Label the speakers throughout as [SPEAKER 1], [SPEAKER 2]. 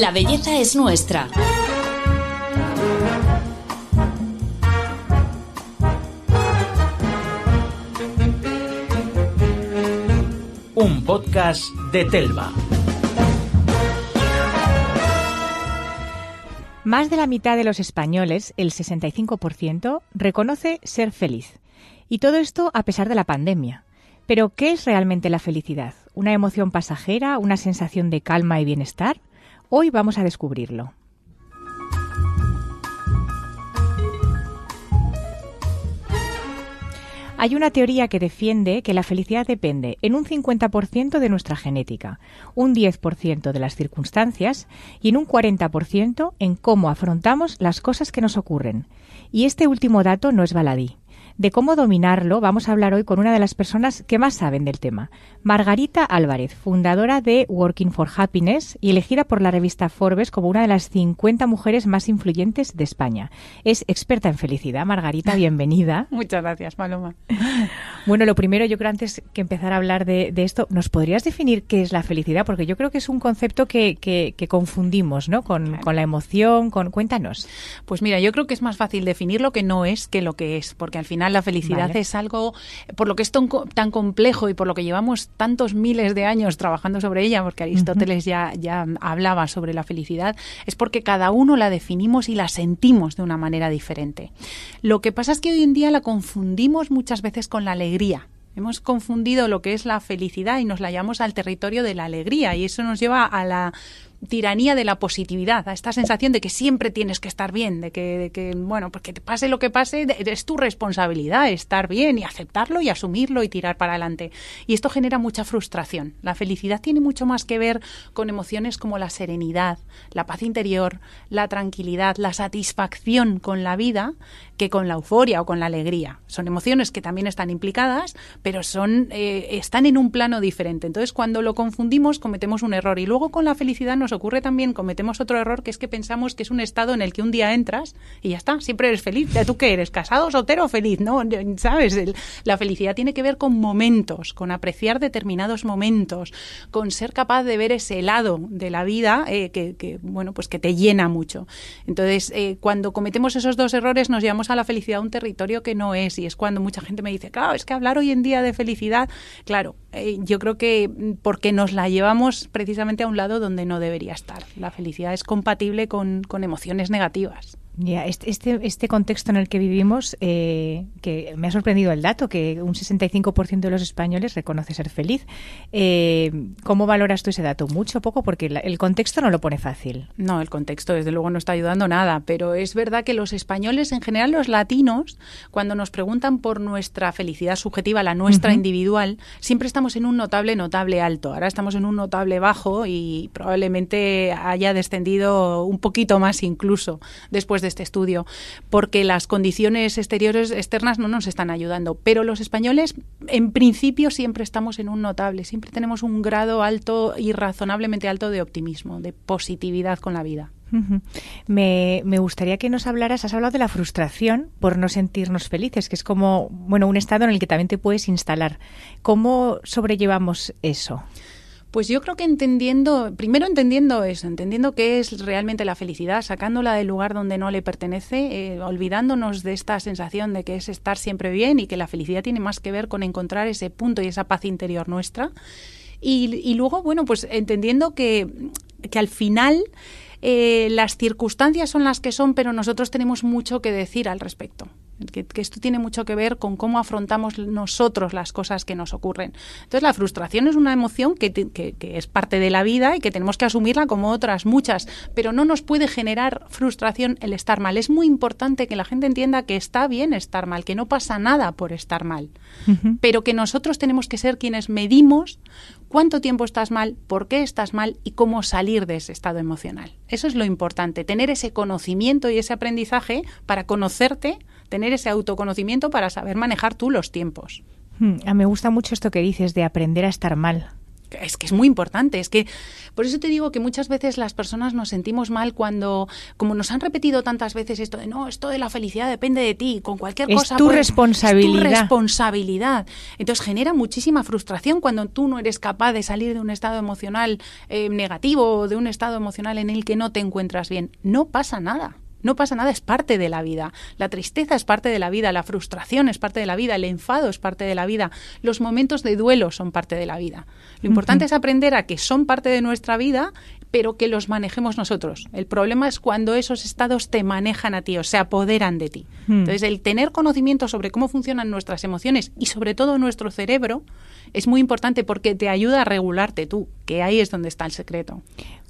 [SPEAKER 1] La belleza es nuestra.
[SPEAKER 2] Un podcast de Telva.
[SPEAKER 3] Más de la mitad de los españoles, el 65%, reconoce ser feliz. Y todo esto a pesar de la pandemia. Pero, ¿qué es realmente la felicidad? ¿Una emoción pasajera? ¿Una sensación de calma y bienestar? Hoy vamos a descubrirlo. Hay una teoría que defiende que la felicidad depende en un 50% de nuestra genética, un 10% de las circunstancias y en un 40% en cómo afrontamos las cosas que nos ocurren. Y este último dato no es baladí. De cómo dominarlo vamos a hablar hoy con una de las personas que más saben del tema, Margarita Álvarez, fundadora de Working for Happiness y elegida por la revista Forbes como una de las 50 mujeres más influyentes de España. Es experta en felicidad. Margarita, bienvenida.
[SPEAKER 4] Muchas gracias, Paloma.
[SPEAKER 3] Bueno, lo primero, yo creo antes que empezar a hablar de, esto, ¿nos podrías definir qué es la felicidad? Porque yo creo que es un concepto que, confundimos, ¿no? Con, la emoción, con... Cuéntanos.
[SPEAKER 4] Pues mira, yo creo que es más fácil definir lo que no es que lo que es, porque al final la felicidad es algo, por lo que es tan, complejo y por lo que llevamos tantos miles de años trabajando sobre ella, porque Aristóteles ya, ya hablaba sobre la felicidad, es porque cada uno la definimos y la sentimos de una manera diferente. Lo que pasa es que hoy en día la confundimos muchas veces con la alegría. Hemos confundido lo que es la felicidad y nos la llevamos al territorio de la alegría y eso nos lleva a la tiranía de la positividad, a esta sensación de que siempre tienes que estar bien, de que, que, bueno, porque te pase lo que pase, es tu responsabilidad estar bien y aceptarlo y asumirlo y tirar para adelante. Y esto genera mucha frustración. La felicidad tiene mucho más que ver con emociones como la serenidad, la paz interior, la tranquilidad, la satisfacción con la vida, que con la euforia o con la alegría. Son emociones que también están implicadas, pero son, eh, están en un plano diferente. Entonces, cuando lo confundimos, cometemos un error. Y luego con la felicidad nos ocurre también, cometemos otro error, que es que pensamos que es un estado en el que un día entras y ya está, siempre eres feliz. ¿Tú qué eres? ¿Casado, soltero feliz? No, ¿sabes? la felicidad tiene que ver con momentos, con apreciar determinados momentos, con ser capaz de ver ese lado de la vida eh, que, bueno, pues que te llena mucho. Entonces, eh, cuando cometemos esos dos errores, nos llevamos a la felicidad a un territorio que no es. Y es cuando mucha gente me dice, claro, es que hablar hoy en día de felicidad, claro, eh, yo creo que porque nos la llevamos precisamente a un lado donde no debería estar. La felicidad es compatible con, con emociones negativas.
[SPEAKER 3] Ya, este, este, este, contexto en el que vivimos, eh, que me ha sorprendido el dato, que un 65% de los españoles reconoce ser feliz. Eh, ¿Cómo valoras tú ese dato? ¿Mucho o poco? Porque el contexto no lo pone fácil.
[SPEAKER 4] No, el contexto desde luego no está ayudando nada, pero es verdad que los españoles, en general los latinos, cuando nos preguntan por nuestra felicidad subjetiva, la nuestra individual, siempre estamos en un notable, notable alto. Ahora estamos en un notable bajo y probablemente haya descendido un poquito más incluso después de este estudio, porque las condiciones exteriores externas no nos están ayudando. Pero los españoles, en principio, siempre estamos en un notable, siempre tenemos un grado alto y razonablemente alto de optimismo, de positividad con la vida.
[SPEAKER 3] me, me, gustaría que nos hablaras, has hablado de la frustración por no sentirnos felices, que es como, bueno, un estado en el que también te puedes instalar. ¿Cómo sobrellevamos eso?
[SPEAKER 4] Pues yo creo que entendiendo, primero entendiendo eso, entendiendo qué es realmente la felicidad, sacándola del lugar donde no le pertenece, eh, olvidándonos de esta sensación de que es estar siempre bien y que la felicidad tiene más que ver con encontrar ese punto y esa paz interior nuestra. Y, luego, bueno, pues entendiendo que, que al final eh, las circunstancias son las que son, pero nosotros tenemos mucho que decir al respecto que, esto tiene mucho que ver con cómo afrontamos nosotros las cosas que nos ocurren. Entonces, la frustración es una emoción que, que, es parte de la vida y que tenemos que asumirla como otras muchas, pero no nos puede generar frustración el estar mal. Es muy importante que la gente entienda que está bien estar mal, que no pasa nada por estar mal, pero que nosotros tenemos que ser quienes medimos cuánto tiempo estás mal, por qué estás mal y cómo salir de ese estado emocional. Eso es lo importante, tener ese conocimiento y ese aprendizaje para conocerte tener ese autoconocimiento para saber manejar tú los tiempos.
[SPEAKER 3] Hmm, me gusta mucho esto que dices de aprender a estar mal.
[SPEAKER 4] Es que es muy importante. Es que por eso te digo que muchas veces las personas nos sentimos mal cuando, como nos han repetido tantas veces esto de no, esto de la felicidad depende de ti, con cualquier
[SPEAKER 3] es
[SPEAKER 4] cosa.
[SPEAKER 3] Tu responsabilidad.
[SPEAKER 4] Es tu responsabilidad. Entonces genera muchísima frustración cuando tú no eres capaz de salir de un estado emocional eh, negativo o de un estado emocional en el que no te encuentras bien. No pasa nada. No pasa nada, es parte de la vida. La tristeza es parte de la vida, la frustración es parte de la vida, el enfado es parte de la vida, los momentos de duelo son parte de la vida. Lo importante es aprender a que son parte de nuestra vida, pero que los manejemos nosotros. El problema es cuando esos estados te manejan a ti o se apoderan de ti. Hmm. Entonces, el tener conocimiento sobre cómo funcionan nuestras emociones y sobre todo nuestro cerebro es muy importante porque te ayuda a regularte tú, que ahí es donde está el secreto.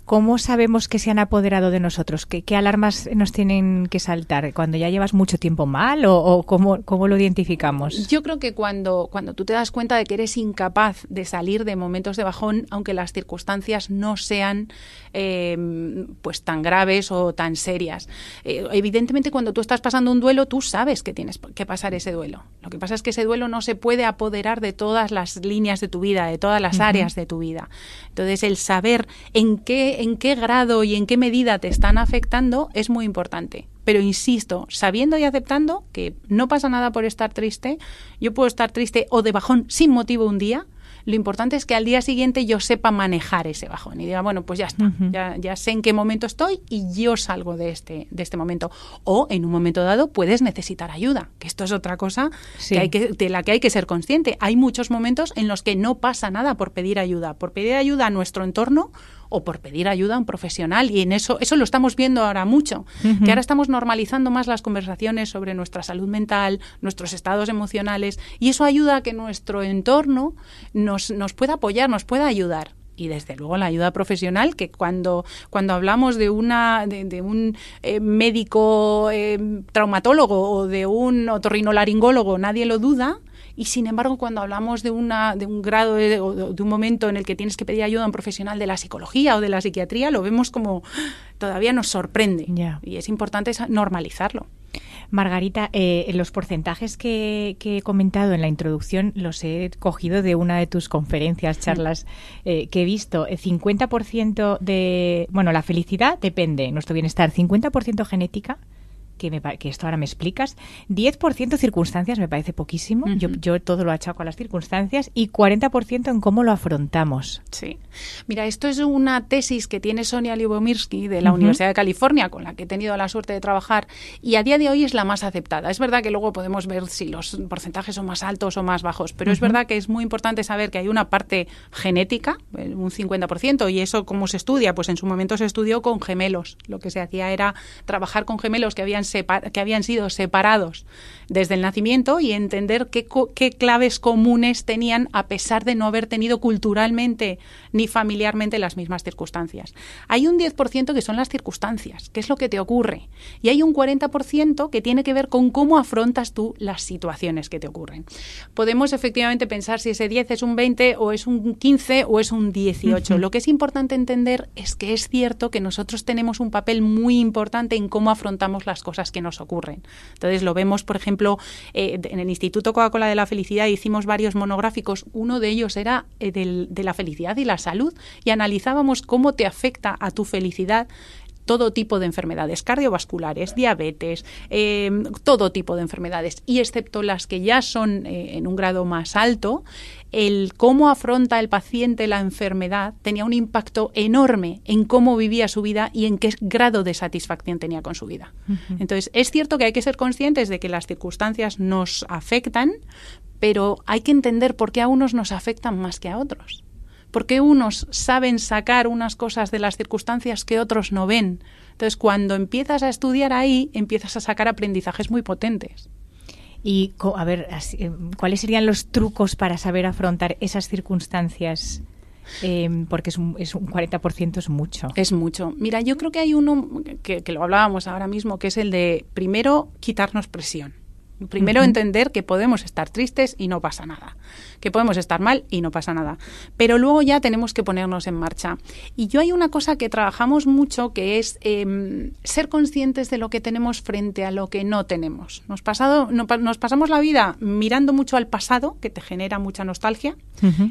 [SPEAKER 3] ¿Cómo sabemos que se han apoderado de nosotros? ¿Qué, alarmas nos tienen que saltar? ¿Cuando ya llevas mucho tiempo mal o, cómo, lo identificamos?
[SPEAKER 4] Yo creo que cuando, cuando tú te das cuenta de que eres incapaz de salir de momentos de bajón, aunque las circunstancias no sean eh, pues tan graves o tan serias. Eh, evidentemente, cuando tú estás pasando un duelo, tú sabes que tienes que pasar ese duelo. Lo que pasa es que ese duelo no se puede apoderar de todas las líneas de tu vida, de todas las áreas de tu vida. Entonces, el saber en qué en qué grado y en qué medida te están afectando es muy importante. Pero insisto, sabiendo y aceptando que no pasa nada por estar triste, yo puedo estar triste o de bajón sin motivo un día, lo importante es que al día siguiente yo sepa manejar ese bajón y diga, bueno, pues ya está, ya, ya, sé en qué momento estoy y yo salgo de este, de este momento. O en un momento dado puedes necesitar ayuda, que esto es otra cosa que hay que, de la que hay que ser consciente. Hay muchos momentos en los que no pasa nada por pedir ayuda, por pedir ayuda a nuestro entorno o por pedir ayuda a un profesional. Y en eso, eso lo estamos viendo ahora mucho, que ahora estamos normalizando más las conversaciones sobre nuestra salud mental, nuestros estados emocionales, y eso ayuda a que nuestro entorno nos, nos pueda apoyar, nos pueda ayudar y desde luego la ayuda profesional que cuando cuando hablamos de una de, un eh, médico eh, traumatólogo o de un otorrinolaringólogo nadie lo duda y sin embargo, cuando hablamos de, una, de un grado de, o de un momento en el que tienes que pedir ayuda a un profesional de la psicología o de la psiquiatría, lo vemos como todavía nos sorprende. Y es importante normalizarlo.
[SPEAKER 3] Margarita, eh, los porcentajes que, he comentado en la introducción los he cogido de una de tus conferencias, charlas eh, que he visto. El 50% de, bueno, la felicidad depende, nuestro bienestar, 50% genética, que, esto ahora me explicas, 10% circunstancias me parece poquísimo, yo, yo todo lo achaco a las circunstancias, y 40% en cómo lo afrontamos.
[SPEAKER 4] Sí. Mira, esto es una tesis que tiene Sonia Liubomirsky de la Universidad de California, con la que he tenido la suerte de trabajar, y a día de hoy es la más aceptada. Es verdad que luego podemos ver si los porcentajes son más altos o más bajos, pero es verdad que es muy importante saber que hay una parte genética, eh, un 50%, y eso cómo se estudia, pues en su momento se estudió con gemelos. Lo que se hacía era trabajar con gemelos que habían que habían sido separados desde el nacimiento y entender qué, qué claves comunes tenían a pesar de no haber tenido culturalmente ni familiarmente las mismas circunstancias. Hay un 10% que son las circunstancias, que es lo que te ocurre, y hay un 40% que tiene que ver con cómo afrontas tú las situaciones que te ocurren. Podemos efectivamente pensar si ese 10 es un 20 o es un 15 o es un 18. Lo que es importante entender es que es cierto que nosotros tenemos un papel muy importante en cómo afrontamos las cosas que nos ocurren. Entonces lo vemos, por ejemplo, eh, en el Instituto Coca-Cola de la Felicidad hicimos varios monográficos. Uno de ellos era eh, de la felicidad y la salud y analizábamos cómo te afecta a tu felicidad todo tipo de enfermedades cardiovasculares, diabetes, em, todo tipo de enfermedades. Y excepto las que ya son eh, en un grado más alto, el cómo afronta el paciente la enfermedad tenía un impacto enorme en cómo vivía su vida y en qué grado de satisfacción tenía con su vida. Entonces, es cierto que hay que ser conscientes de que las circunstancias nos afectan, pero hay que entender por qué a unos nos afectan más que a otros porque unos saben sacar unas cosas de las circunstancias que otros no ven. Entonces, cuando empiezas a estudiar ahí, empiezas a sacar aprendizajes muy potentes.
[SPEAKER 3] Y, a ver, eh, ¿cuáles serían los trucos para saber afrontar esas circunstancias? Eh, porque es un, es un 40% es mucho.
[SPEAKER 4] Es mucho. Mira, yo creo que hay uno que, que lo hablábamos ahora mismo, que es el de, primero, quitarnos presión Primero entender que podemos estar tristes y no pasa nada, que podemos estar mal y no pasa nada. Pero luego ya tenemos que ponernos en marcha. Y yo hay una cosa que trabajamos mucho que es em, ser conscientes de lo que tenemos frente a lo que no tenemos. Nos, pasado, nos pasamos la vida mirando mucho al pasado, que te genera mucha nostalgia,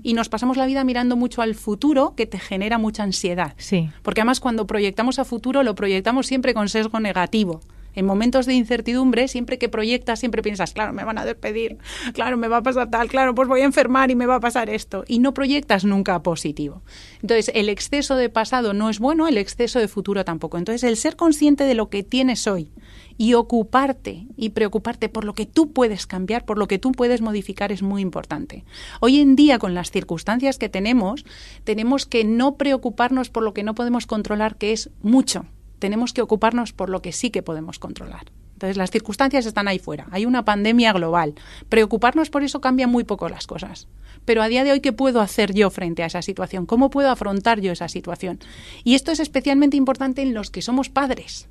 [SPEAKER 4] y nos pasamos la vida mirando mucho al futuro, que te genera mucha ansiedad.
[SPEAKER 3] Sí.
[SPEAKER 4] Porque además cuando proyectamos a futuro lo proyectamos siempre con sesgo negativo. En momentos de incertidumbre, siempre que proyectas, siempre piensas, claro, me van a despedir, claro, me va a pasar tal, claro, pues voy a enfermar y me va a pasar esto. Y no proyectas nunca positivo. Entonces, el exceso de pasado no es bueno, el exceso de futuro tampoco. Entonces, el ser consciente de lo que tienes hoy y ocuparte y preocuparte por lo que tú puedes cambiar, por lo que tú puedes modificar es muy importante. Hoy en día, con las circunstancias que tenemos, tenemos que no preocuparnos por lo que no podemos controlar, que es mucho tenemos que ocuparnos por lo que sí que podemos controlar. Entonces, las circunstancias están ahí fuera. Hay una pandemia global. Preocuparnos por eso cambia muy poco las cosas. Pero a día de hoy, ¿qué puedo hacer yo frente a esa situación? ¿Cómo puedo afrontar yo esa situación? Y esto es especialmente importante en los que somos padres.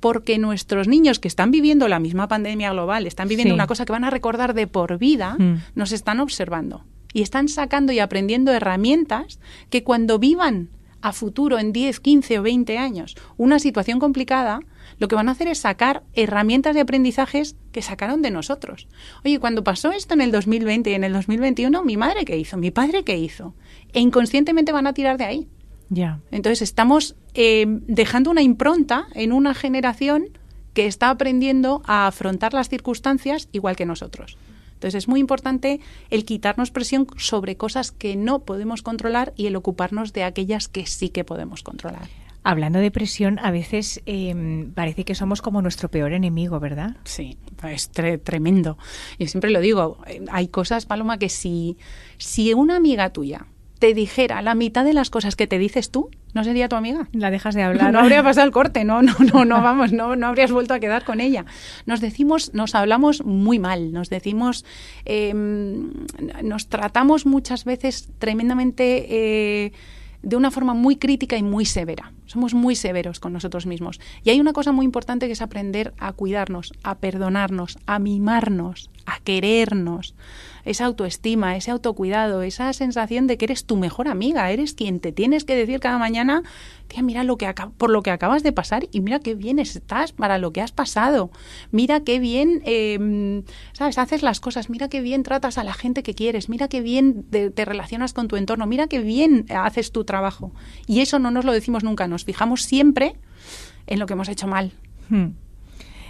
[SPEAKER 4] Porque nuestros niños que están viviendo la misma pandemia global, están viviendo una cosa que van a recordar de por vida, mm. nos están observando. Y están sacando y aprendiendo herramientas que cuando vivan a futuro, en 10, 15 o 20 años, una situación complicada, lo que van a hacer es sacar herramientas de aprendizajes que sacaron de nosotros. Oye, cuando pasó esto en el 2020 y en el 2021, mi madre qué hizo, mi padre qué hizo. E inconscientemente van a tirar de ahí.
[SPEAKER 3] Ya.
[SPEAKER 4] Entonces estamos eh, dejando una impronta en una generación que está aprendiendo a afrontar las circunstancias igual que nosotros. Entonces es muy importante el quitarnos presión sobre cosas que no podemos controlar y el ocuparnos de aquellas que sí que podemos controlar.
[SPEAKER 3] Hablando de presión, a veces em, parece que somos como nuestro peor enemigo, ¿verdad?
[SPEAKER 4] Sí, es tremendo. Yo siempre lo digo, eh, hay cosas, Paloma, que si, si una amiga tuya te dijera la mitad de las cosas que te dices tú, no sería tu amiga.
[SPEAKER 3] La dejas de hablar.
[SPEAKER 4] No, habría pasado el corte, no, no, no, no, vamos, no, no habrías vuelto a quedar con ella. Nos decimos, nos hablamos muy mal, nos decimos, em, nos tratamos muchas veces tremendamente eh, de una forma muy crítica y muy severa. Somos muy severos con nosotros mismos. Y hay una cosa muy importante que es aprender a cuidarnos, a perdonarnos, a mimarnos, a querernos esa autoestima, ese autocuidado, esa sensación de que eres tu mejor amiga, eres quien te tienes que decir cada mañana, tía, mira lo que por lo que acabas de pasar y mira qué bien estás para lo que has pasado, mira qué bien, em, sabes, haces las cosas, mira qué bien tratas a la gente que quieres, mira qué bien te, relacionas con tu entorno, mira qué bien haces tu trabajo. Y eso no nos lo decimos nunca, nos fijamos siempre en lo que hemos hecho mal.
[SPEAKER 3] Hmm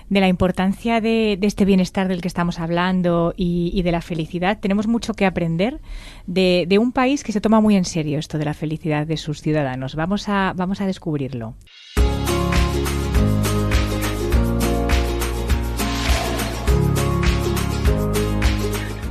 [SPEAKER 3] de la importancia de, este bienestar del que estamos hablando y, de la felicidad, tenemos mucho que aprender de, de, un país que se toma muy en serio esto de la felicidad de sus ciudadanos. Vamos a, vamos a descubrirlo.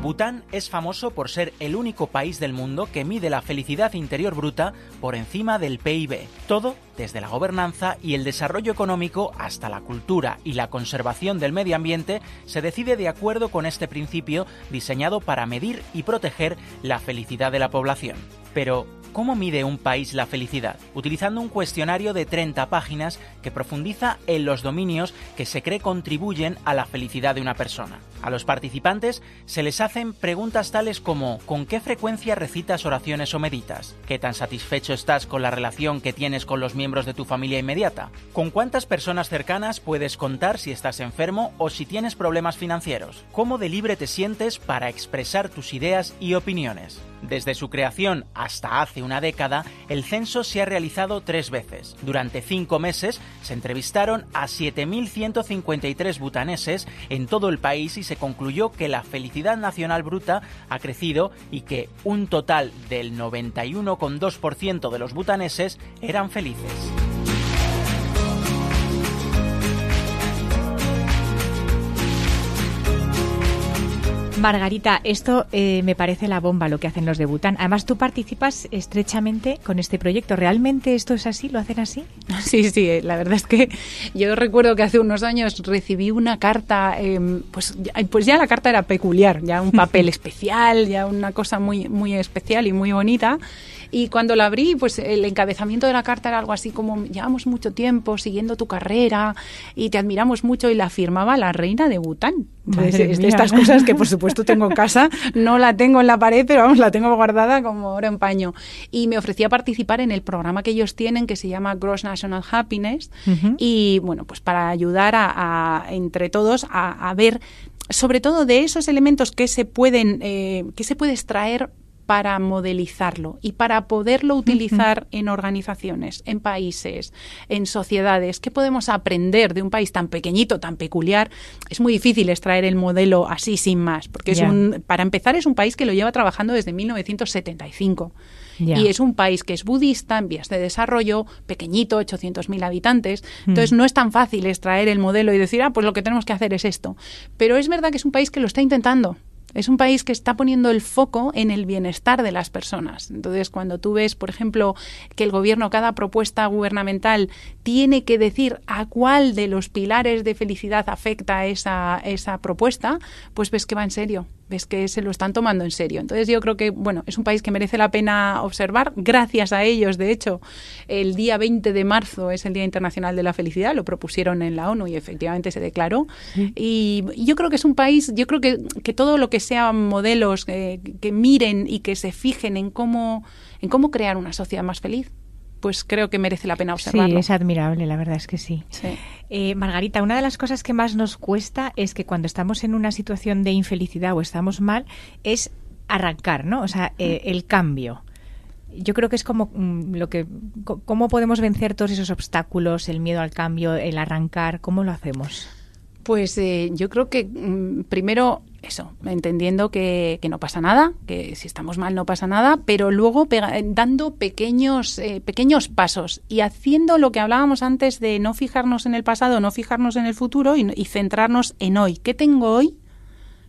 [SPEAKER 2] Bután es famoso por ser el único país del mundo que mide la felicidad interior bruta por encima del PIB. Todo desde la gobernanza y el desarrollo económico hasta la cultura y la conservación del medio ambiente se decide de acuerdo con este principio diseñado para medir y proteger la felicidad de la población. Pero, ¿Cómo mide un país la felicidad? Utilizando un cuestionario de 30 páginas que profundiza en los dominios que se cree contribuyen a la felicidad de una persona. A los participantes se les hacen preguntas tales como ¿con qué frecuencia recitas oraciones o meditas? ¿Qué tan satisfecho estás con la relación que tienes con los miembros de tu familia inmediata? ¿Con cuántas personas cercanas puedes contar si estás enfermo o si tienes problemas financieros? ¿Cómo de libre te sientes para expresar tus ideas y opiniones? Desde su creación hasta hace una década, el censo se ha realizado tres veces. Durante cinco meses se entrevistaron a 7.153 butaneses en todo el país y se concluyó que la felicidad nacional bruta ha crecido y que un total del 91,2% de los butaneses eran felices.
[SPEAKER 3] Margarita, esto eh, me parece la bomba lo que hacen los de Bután. Además, tú participas estrechamente con este proyecto. ¿Realmente esto es así? ¿Lo hacen así?
[SPEAKER 4] Sí, sí, eh, la verdad es que yo recuerdo que hace unos años recibí una carta, em, pues, pues ya la carta era peculiar, ya un papel especial, ya una cosa muy, muy especial y muy bonita. Y cuando la abrí, pues el encabezamiento de la carta era algo así como, llevamos mucho tiempo siguiendo tu carrera y te admiramos mucho y la firmaba la reina de Bután. Entonces, estas cosas que por supuesto tengo en casa, no la tengo en la pared, pero vamos, la tengo guardada como oro en paño. Y me ofrecía participar en el programa que ellos tienen que se llama Gross National Happiness y bueno, pues para ayudar a, entre todos a, ver sobre todo de esos elementos que se pueden eh, que se puede extraer para modelizarlo y para poderlo utilizar en organizaciones, en países, en sociedades. ¿Qué podemos aprender de un país tan pequeñito, tan peculiar? Es muy difícil extraer el modelo así sin más, porque es un, para empezar es un país que lo lleva trabajando desde 1975. Y es un país que es budista, en vías de desarrollo, pequeñito, 800.000 habitantes. Entonces no es tan fácil extraer el modelo y decir, ah, pues lo que tenemos que hacer es esto. Pero es verdad que es un país que lo está intentando. Es un país que está poniendo el foco en el bienestar de las personas. Entonces, cuando tú ves, por ejemplo, que el gobierno, cada propuesta gubernamental, tiene que decir a cuál de los pilares de felicidad afecta esa, esa propuesta, pues ves que va en serio ves que se lo están tomando en serio. Entonces yo creo que, bueno, es un país que merece la pena observar. Gracias a ellos, de hecho, el día 20 de marzo es el Día Internacional de la Felicidad, lo propusieron en la ONU y efectivamente se declaró. Y yo creo que es un país, yo creo que, que todo lo que sean modelos eh, que miren y que se fijen en cómo, en cómo crear una sociedad más feliz, pues creo que merece la pena observarlo.
[SPEAKER 3] Sí, es admirable, la verdad es que sí. Eh, Margarita, una de las cosas que más nos cuesta es que cuando estamos en una situación de infelicidad o estamos mal, es arrancar, ¿no? O sea, eh, el cambio. Yo creo que es como mm, lo que cómo podemos vencer todos esos obstáculos, el miedo al cambio, el arrancar, ¿cómo lo hacemos?
[SPEAKER 4] Pues eh, yo creo que mm, primero eso, entendiendo que, no pasa nada, que si estamos mal no pasa nada, pero luego dando pequeños, eh, pequeños pasos y haciendo lo que hablábamos antes de no fijarnos en el pasado, no fijarnos en el futuro y, y centrarnos en hoy. ¿Qué tengo hoy?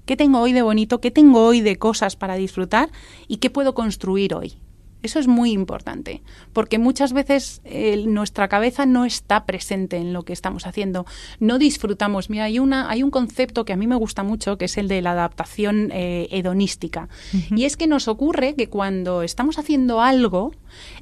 [SPEAKER 4] ¿Qué tengo hoy de bonito? ¿Qué tengo hoy de cosas para disfrutar? ¿Y qué puedo construir hoy? Eso es muy importante, porque muchas veces nuestra cabeza no está presente en lo que estamos haciendo, no disfrutamos. Mira, hay, una, hay un concepto que a mí me gusta mucho, que es el de la adaptación eh, hedonística. Y es que nos ocurre que cuando estamos haciendo algo,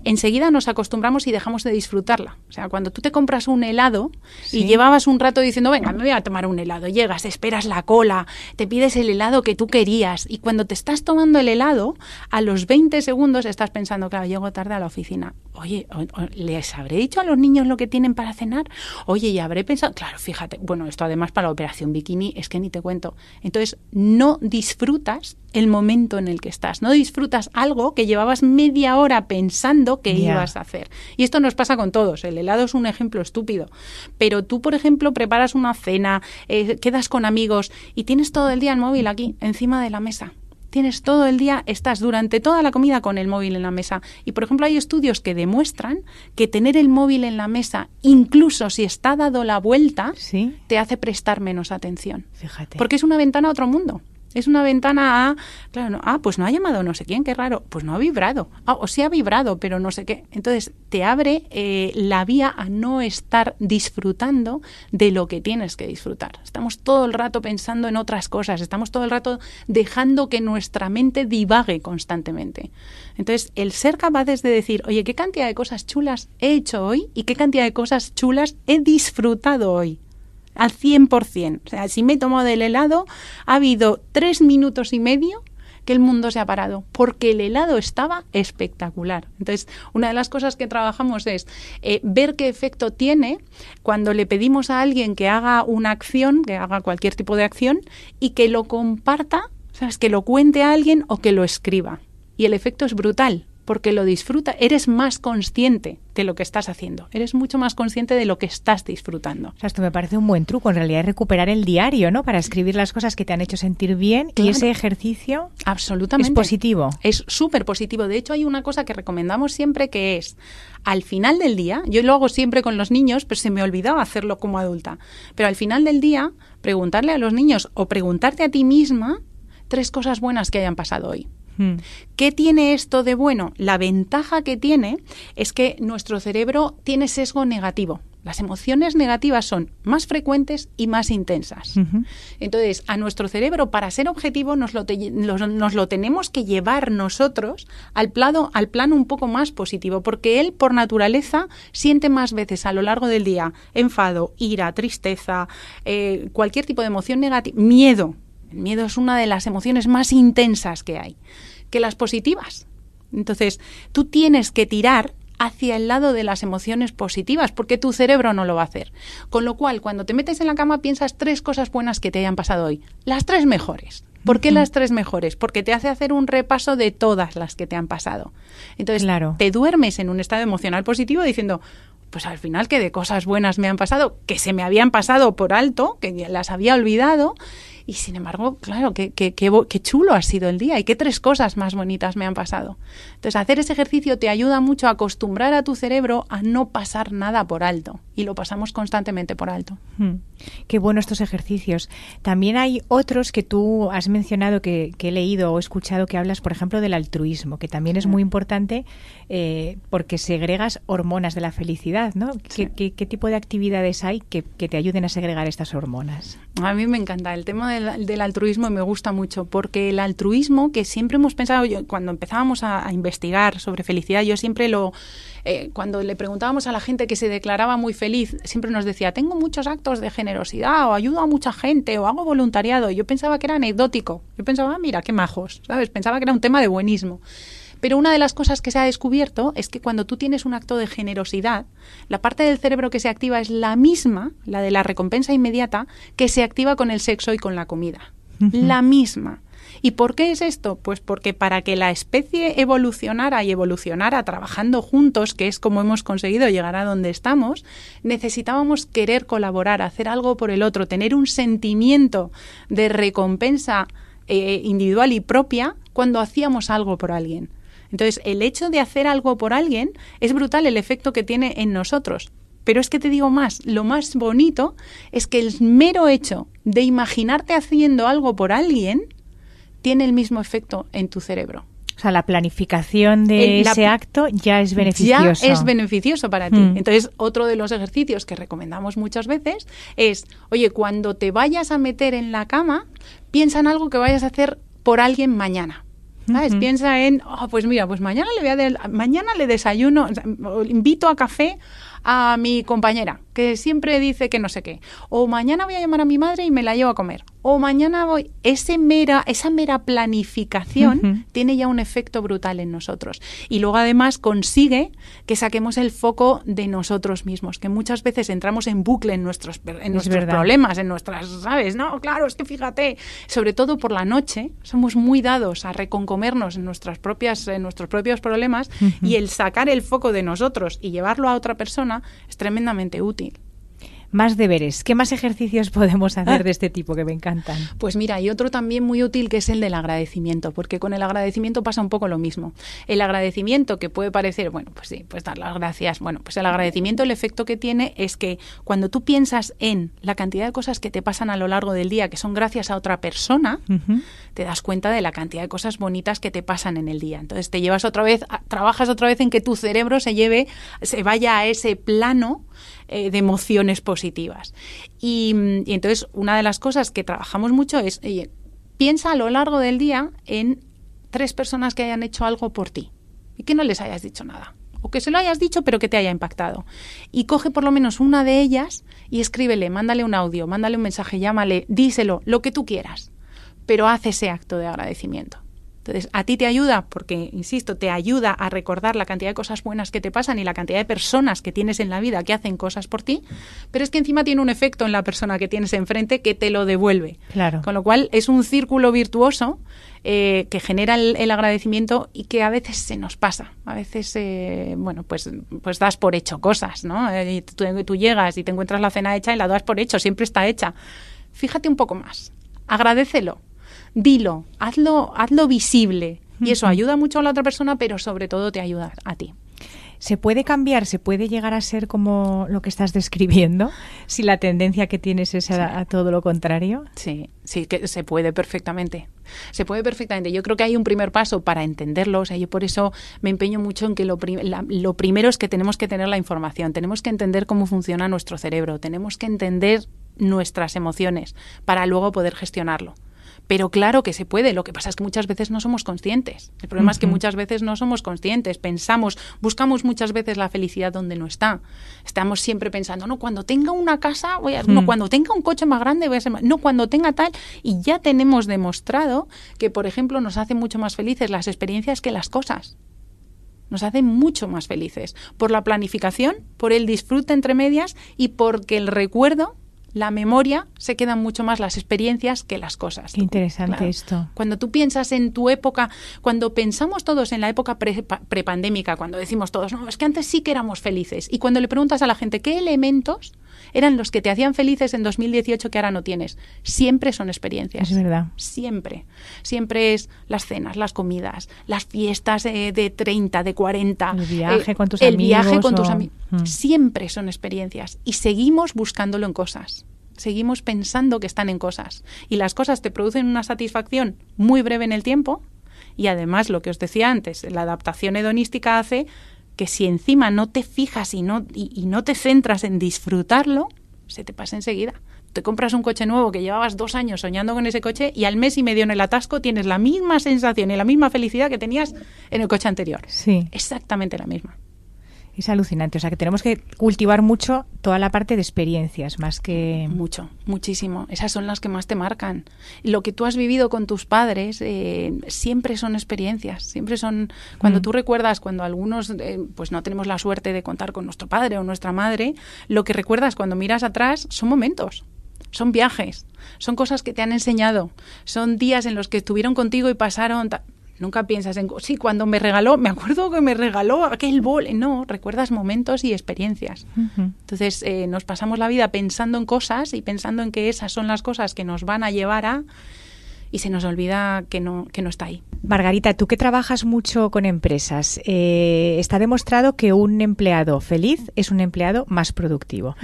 [SPEAKER 4] enseguida nos acostumbramos y dejamos de disfrutarla. O sea, cuando tú te compras un helado y llevabas un rato diciendo, venga, me voy a tomar un helado, llegas, esperas la cola, te pides el helado que tú querías y cuando te estás tomando el helado, a los 20 segundos estás pensando, claro, llego tarde a la oficina. Oye, ¿les habré dicho a los niños lo que tienen para cenar? Oye, y habré pensado, claro, fíjate, bueno, esto además para la operación bikini es que ni te cuento. Entonces, no disfrutas el momento en el que estás. No disfrutas algo que llevabas media hora pensando que ibas a hacer. Y esto nos pasa con todos. El helado es un ejemplo estúpido. Pero tú, por ejemplo, preparas una cena, eh, quedas con amigos y tienes todo el día el móvil aquí, encima de la mesa tienes todo el día, estás durante toda la comida con el móvil en la mesa. Y por ejemplo, hay estudios que demuestran que tener el móvil en la mesa, incluso si está dado la vuelta, te hace prestar menos atención. Fíjate. Porque es una ventana a otro mundo. Es una ventana a, claro, no, ah, pues no ha llamado no sé quién, qué raro, pues no ha vibrado, ah, o sí ha vibrado, pero no sé qué. Entonces te abre eh, la vía a no estar disfrutando de lo que tienes que disfrutar. Estamos todo el rato pensando en otras cosas, estamos todo el rato dejando que nuestra mente divague constantemente. Entonces, el ser capaces de decir, oye, ¿qué cantidad de cosas chulas he hecho hoy y qué cantidad de cosas chulas he disfrutado hoy? Al 100%. O sea, si me he tomado del helado, ha habido tres minutos y medio que el mundo se ha parado, porque el helado estaba espectacular. Entonces, una de las cosas que trabajamos es eh, ver qué efecto tiene cuando le pedimos a alguien que haga una acción, que haga cualquier tipo de acción, y que lo comparta, ¿sabes? que lo cuente a alguien o que lo escriba. Y el efecto es brutal porque lo disfruta, eres más consciente de lo que estás haciendo, eres mucho más consciente de lo que estás disfrutando.
[SPEAKER 3] O sea, esto me parece un buen truco, en realidad es recuperar el diario, ¿no? Para escribir las cosas que te han hecho sentir bien y ese ejercicio
[SPEAKER 4] absolutamente
[SPEAKER 3] es positivo.
[SPEAKER 4] Es súper positivo. De hecho, hay una cosa que recomendamos siempre que es al final del día, yo lo hago siempre con los niños, pero se me olvidaba hacerlo como adulta, pero al final del día preguntarle a los niños o preguntarte a ti misma tres cosas buenas que hayan pasado hoy. Hmm. ¿Qué tiene esto de bueno? La ventaja que tiene es que nuestro cerebro tiene sesgo negativo. Las emociones negativas son más frecuentes y más intensas. Entonces, a nuestro cerebro, para ser objetivo, nos lo, nos lo tenemos que llevar nosotros al plano, al plano un poco más positivo, porque él, por naturaleza, siente más veces a lo largo del día enfado, ira, tristeza, eh, cualquier tipo de emoción negativa, miedo. El miedo es una de las emociones más intensas que hay, que las positivas. Entonces, tú tienes que tirar hacia el lado de las emociones positivas, porque tu cerebro no lo va a hacer. Con lo cual, cuando te metes en la cama, piensas tres cosas buenas que te hayan pasado hoy. Las tres mejores. ¿Por qué las tres mejores? Porque te hace hacer un repaso de todas las que te han pasado. Entonces, te duermes en un estado emocional positivo diciendo, pues al final que de cosas buenas me han pasado, que se me habían pasado por alto, que las había olvidado, y sin embargo, claro, qué, qué, qué, chulo ha sido el día y qué tres cosas más bonitas me han pasado. Entonces, hacer ese ejercicio te ayuda mucho a acostumbrar a tu cerebro a no pasar nada por alto. Y lo pasamos constantemente por alto.
[SPEAKER 3] Hmm. Qué bueno estos ejercicios. También hay otros que tú has mencionado, que, he leído o escuchado que hablas, por ejemplo, del altruismo, que también es muy importante eh, porque segregas hormonas de la felicidad, ¿no? ¿Qué, qué, tipo de actividades hay que, que te ayuden a segregar estas hormonas?
[SPEAKER 4] A mí me encanta el tema del, altruismo y me gusta mucho porque el altruismo que siempre hemos pensado, cuando empezábamos a, investigar sobre felicidad, yo siempre lo, eh, cuando le preguntábamos a la gente que se declaraba muy feliz, siempre nos decía, tengo muchos actos de generosidad o ayudo a mucha gente o hago voluntariado. Yo pensaba que era anecdótico, yo pensaba, ah, mira, qué majos, ¿sabes? Pensaba que era un tema de buenismo. Pero una de las cosas que se ha descubierto es que cuando tú tienes un acto de generosidad, la parte del cerebro que se activa es la misma, la de la recompensa inmediata, que se activa con el sexo y con la comida. La misma. ¿Y por qué es esto? Pues porque para que la especie evolucionara y evolucionara trabajando juntos, que es como hemos conseguido llegar a donde estamos, necesitábamos querer colaborar, hacer algo por el otro, tener un sentimiento de recompensa eh, individual y propia cuando hacíamos algo por alguien. Entonces, el hecho de hacer algo por alguien es brutal el efecto que tiene en nosotros. Pero es que te digo más, lo más bonito es que el mero hecho de imaginarte haciendo algo por alguien tiene el mismo efecto en tu cerebro.
[SPEAKER 3] O sea, la planificación de ese acto ya es beneficioso.
[SPEAKER 4] Ya es beneficioso para ti. Hmm. Entonces, otro de los ejercicios que recomendamos muchas veces es, oye, cuando te vayas a meter en la cama, piensa en algo que vayas a hacer por alguien mañana. ¿Sabes? Piensa en, oh, pues mira, pues mañana le voy a mañana le desayuno, invito a café a mi compañera, que siempre dice que no sé qué. O mañana voy a llamar a mi madre y me la llevo a comer. O mañana voy. Ese mera, esa mera planificación tiene ya un efecto brutal en nosotros. Y luego además consigue que saquemos el foco de nosotros mismos, que muchas veces entramos en bucle en nuestros, en nuestros problemas, en nuestras, ¿sabes? No, claro, es que fíjate, sobre todo por la noche, somos muy dados a reconcomernos en nuestras propias, en nuestros propios problemas y el sacar el foco de nosotros y llevarlo a otra persona es tremendamente útil.
[SPEAKER 3] Más deberes. ¿Qué más ejercicios podemos hacer de este tipo que me encantan?
[SPEAKER 4] Pues mira, hay otro también muy útil que es el del agradecimiento, porque con el agradecimiento pasa un poco lo mismo. El agradecimiento que puede parecer, bueno, pues sí, pues dar las gracias. Bueno, pues el agradecimiento, el efecto que tiene es que cuando tú piensas en la cantidad de cosas que te pasan a lo largo del día, que son gracias a otra persona, te das cuenta de la cantidad de cosas bonitas que te pasan en el día. Entonces te llevas otra vez, trabajas otra vez en que tu cerebro se lleve, se vaya a ese plano eh, de emociones positivas. Y, entonces una de las cosas que trabajamos mucho es, piensa a lo largo del día en tres personas que hayan hecho algo por ti y que no les hayas dicho nada. O que se lo hayas dicho, pero que te haya impactado. Y coge por lo menos una de ellas y escríbele, mándale un audio, mándale un mensaje, llámale, díselo, lo que tú quieras. Pero haz ese acto de agradecimiento. Entonces, a ti te ayuda, porque, insisto, te ayuda a recordar la cantidad de cosas buenas que te pasan y la cantidad de personas que tienes en la vida que hacen cosas por ti, pero es que encima tiene un efecto en la persona que tienes enfrente que te lo devuelve.
[SPEAKER 3] Claro.
[SPEAKER 4] Con lo cual, es un círculo virtuoso eh, que genera el, agradecimiento y que a veces se nos pasa. A veces, eh, bueno, pues, pues das por hecho cosas, ¿no? Eh, tú, tú llegas y te encuentras la cena hecha y la das por hecho, siempre está hecha. Fíjate un poco más, agradecelo dilo, hazlo, hazlo visible. Y eso ayuda mucho a la otra persona, pero sobre todo te ayuda a ti.
[SPEAKER 3] ¿Se puede cambiar? ¿Se puede llegar a ser como lo que estás describiendo? Si la tendencia que tienes es a, todo lo contrario.
[SPEAKER 4] Sí, sí, que se puede perfectamente. se puede perfectamente. Yo creo que hay un primer paso para entenderlo. O sea, yo por eso me empeño mucho en que lo, lo primero es que tenemos que tener la información, tenemos que entender cómo funciona nuestro cerebro, tenemos que entender nuestras emociones para luego poder gestionarlo. Pero claro que se puede, lo que pasa es que muchas veces no somos conscientes. El problema es que muchas veces no somos conscientes, pensamos, buscamos muchas veces la felicidad donde no está. Estamos siempre pensando, no, cuando tenga una casa, voy a, no, mm. cuando tenga un coche más grande, voy a ser más, no, cuando tenga tal, y ya tenemos demostrado que, por ejemplo, nos hacen mucho más felices las experiencias que las cosas nos hacen mucho más felices por la planificación, por el disfrute entre medias y porque el recuerdo la memoria se quedan mucho más las experiencias que las cosas.
[SPEAKER 3] Qué interesante esto.
[SPEAKER 4] Cuando tú piensas en tu época, cuando pensamos todos en la época prepandémica, cuando decimos todos, no, es que antes sí que éramos felices, y cuando le preguntas a la gente qué elementos eran los que te hacían felices en 2018 que ahora no tienes. Siempre son experiencias.
[SPEAKER 3] Es verdad.
[SPEAKER 4] Siempre. Siempre es las cenas, las comidas, las fiestas eh, de 30, de 40.
[SPEAKER 3] El viaje con tus
[SPEAKER 4] el
[SPEAKER 3] amigos.
[SPEAKER 4] El viaje con tus amigos. Mm. Siempre son experiencias. Y seguimos buscándolo en cosas seguimos pensando que están en cosas. Y las cosas te producen una satisfacción muy breve en el tiempo. Y además, lo que os decía antes, la adaptación hedonística hace que si encima no te fijas y no, y, no te centras en disfrutarlo, se te pasa enseguida. Te compras un coche nuevo que llevabas dos años soñando con ese coche y al mes y medio en el atasco tienes la misma sensación y la misma felicidad que tenías en el coche anterior.
[SPEAKER 3] Sí.
[SPEAKER 4] Exactamente la misma.
[SPEAKER 3] Es alucinante. O sea, que tenemos que cultivar mucho toda la parte de experiencias, más que...
[SPEAKER 4] Mucho, muchísimo. Esas son las que más te marcan. Lo que tú has vivido con tus padres eh, siempre son experiencias. Siempre son... Cuando mm. tú recuerdas, cuando algunos eh, pues no tenemos la suerte de contar con nuestro padre o nuestra madre, lo que recuerdas cuando miras atrás son momentos son viajes, son cosas que te han enseñado, son días en los que estuvieron contigo y pasaron Nunca piensas en, sí, cuando me regaló, me acuerdo que me regaló aquel bol. No, recuerdas momentos y experiencias. Entonces, eh, nos pasamos la vida pensando en cosas y pensando en que esas son las cosas que nos van a llevar a y se nos olvida que no, que no está ahí.
[SPEAKER 3] Margarita, tú que trabajas mucho con empresas, eh, está demostrado que un empleado feliz es un empleado más productivo.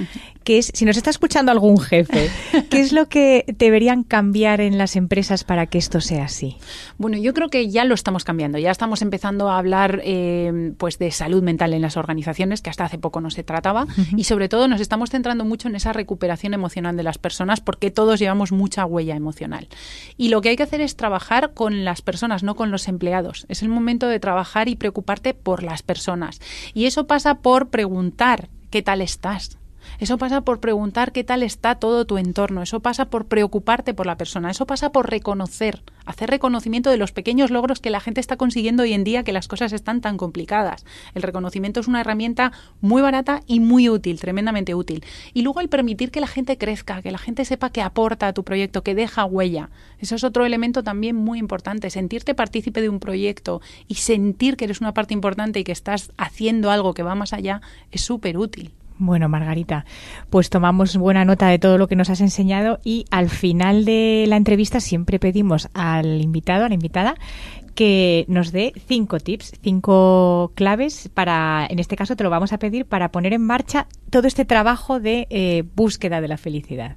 [SPEAKER 3] que es, si nos está escuchando algún jefe, ¿qué es lo que deberían cambiar en las empresas para que esto sea así?
[SPEAKER 4] Bueno, yo creo que ya lo estamos cambiando. Ya estamos empezando a hablar eh, pues de salud mental en las organizaciones, que hasta hace poco no se trataba, y sobre todo nos estamos centrando mucho en esa recuperación emocional de las personas, porque todos llevamos mucha huella emocional. Y lo que hay que hacer es trabajar con las personas, no con los empleados. Es el momento de trabajar y preocuparte por las personas. Y eso pasa por preguntar qué tal estás, eso pasa por preguntar qué tal está todo tu entorno, eso pasa por preocuparte por la persona, eso pasa por reconocer, hacer reconocimiento de los pequeños logros que la gente está consiguiendo hoy en día que las cosas están tan complicadas. El reconocimiento es una herramienta muy barata y muy útil, tremendamente útil. Y luego el permitir que la gente crezca, que la gente sepa que aporta a tu proyecto, que deja huella. Eso es otro elemento también muy importante, sentirte partícipe de un proyecto y sentir que eres una parte importante y que estás haciendo algo que va más allá es súper útil.
[SPEAKER 3] Bueno, Margarita, pues tomamos buena nota de todo lo que nos has enseñado y al final de la entrevista siempre pedimos al invitado, a la invitada, que nos dé cinco tips, cinco claves para, en este caso te lo vamos a pedir, para poner en marcha todo este trabajo de eh, búsqueda de la felicidad.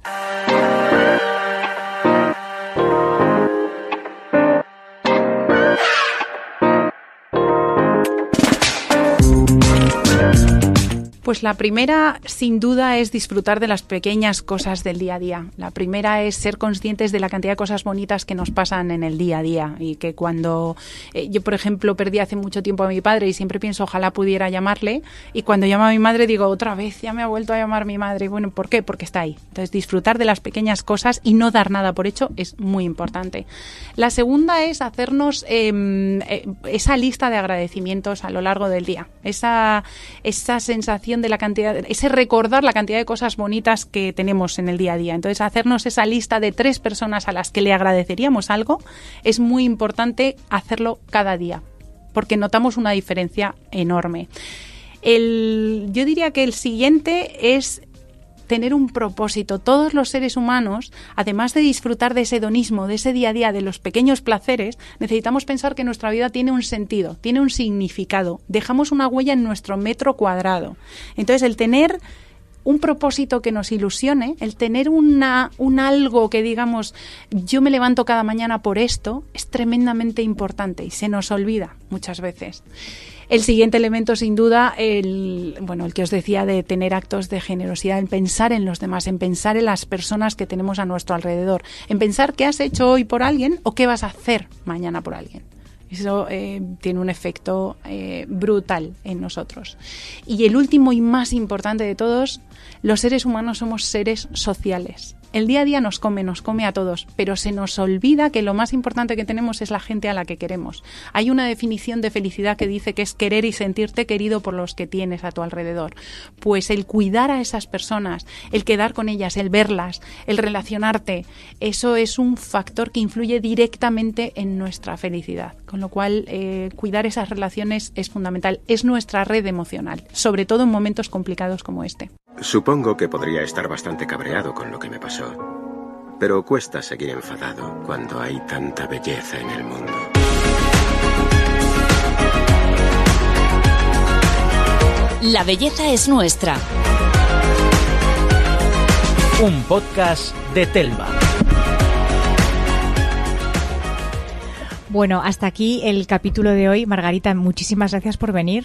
[SPEAKER 4] Pues la primera, sin duda, es disfrutar de las pequeñas cosas del día a día. La primera es ser conscientes de la cantidad de cosas bonitas que nos pasan en el día a día y que cuando eh, yo, por ejemplo, perdí hace mucho tiempo a mi padre y siempre pienso ojalá pudiera llamarle y cuando llamo a mi madre digo otra vez ya me ha vuelto a llamar mi madre. Bueno, ¿por qué? Porque está ahí. Entonces disfrutar de las pequeñas cosas y no dar nada por hecho es muy importante. La segunda es hacernos em, eh, esa lista de agradecimientos a lo largo del día. Esa, esa sensación de la cantidad, ese recordar la cantidad de cosas bonitas que tenemos en el día a día. Entonces, hacernos esa lista de tres personas a las que le agradeceríamos algo es muy importante hacerlo cada día, porque notamos una diferencia enorme. El, yo diría que el siguiente es tener un propósito. Todos los seres humanos, además de disfrutar de ese hedonismo, de ese día a día, de los pequeños placeres, necesitamos pensar que nuestra vida tiene un sentido, tiene un significado. Dejamos una huella en nuestro metro cuadrado. Entonces, el tener un propósito que nos ilusione, el tener una, un algo que digamos, yo me levanto cada mañana por esto, es tremendamente importante y se nos olvida muchas veces. El siguiente elemento, sin duda, el, bueno, el que os decía de tener actos de generosidad, en pensar en los demás, en pensar en las personas que tenemos a nuestro alrededor, en pensar qué has hecho hoy por alguien o qué vas a hacer mañana por alguien. Eso eh, tiene un efecto eh, brutal en nosotros. Y el último y más importante de todos, los seres humanos somos seres sociales. El día a día nos come, nos come a todos, pero se nos olvida que lo más importante que tenemos es la gente a la que queremos. Hay una definición de felicidad que dice que es querer y sentirte querido por los que tienes a tu alrededor. Pues el cuidar a esas personas, el quedar con ellas, el verlas, el relacionarte, eso es un factor que influye directamente en nuestra felicidad. Con lo cual, eh, cuidar esas relaciones es fundamental. Es nuestra red emocional, sobre todo en momentos complicados como este.
[SPEAKER 1] Supongo que podría estar bastante cabreado con lo que me pasó. Pero cuesta seguir enfadado cuando hay tanta belleza en el mundo.
[SPEAKER 5] La belleza es nuestra.
[SPEAKER 2] Un podcast de Telva.
[SPEAKER 3] Bueno, hasta aquí el capítulo de hoy. Margarita, muchísimas gracias por venir.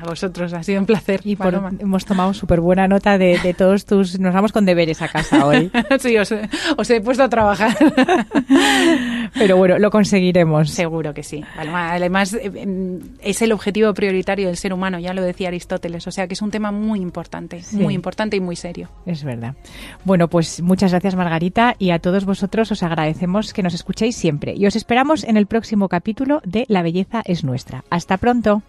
[SPEAKER 4] A vosotros, ha sido un placer.
[SPEAKER 3] Y hemos tomado súper buena nota de, todos tus... Nos vamos con deberes a casa hoy.
[SPEAKER 4] sí, os, he puesto a trabajar.
[SPEAKER 3] Pero bueno, lo conseguiremos.
[SPEAKER 4] Seguro que sí. Además, eh, em, es el objetivo prioritario del ser humano, ya lo decía Aristóteles. O sea que es un tema muy importante, muy importante y muy serio.
[SPEAKER 3] Es verdad. Bueno, pues muchas gracias Margarita y a todos vosotros os agradecemos que nos escuchéis siempre y os esperamos en el próximo capítulo de La belleza es nuestra. Hasta pronto.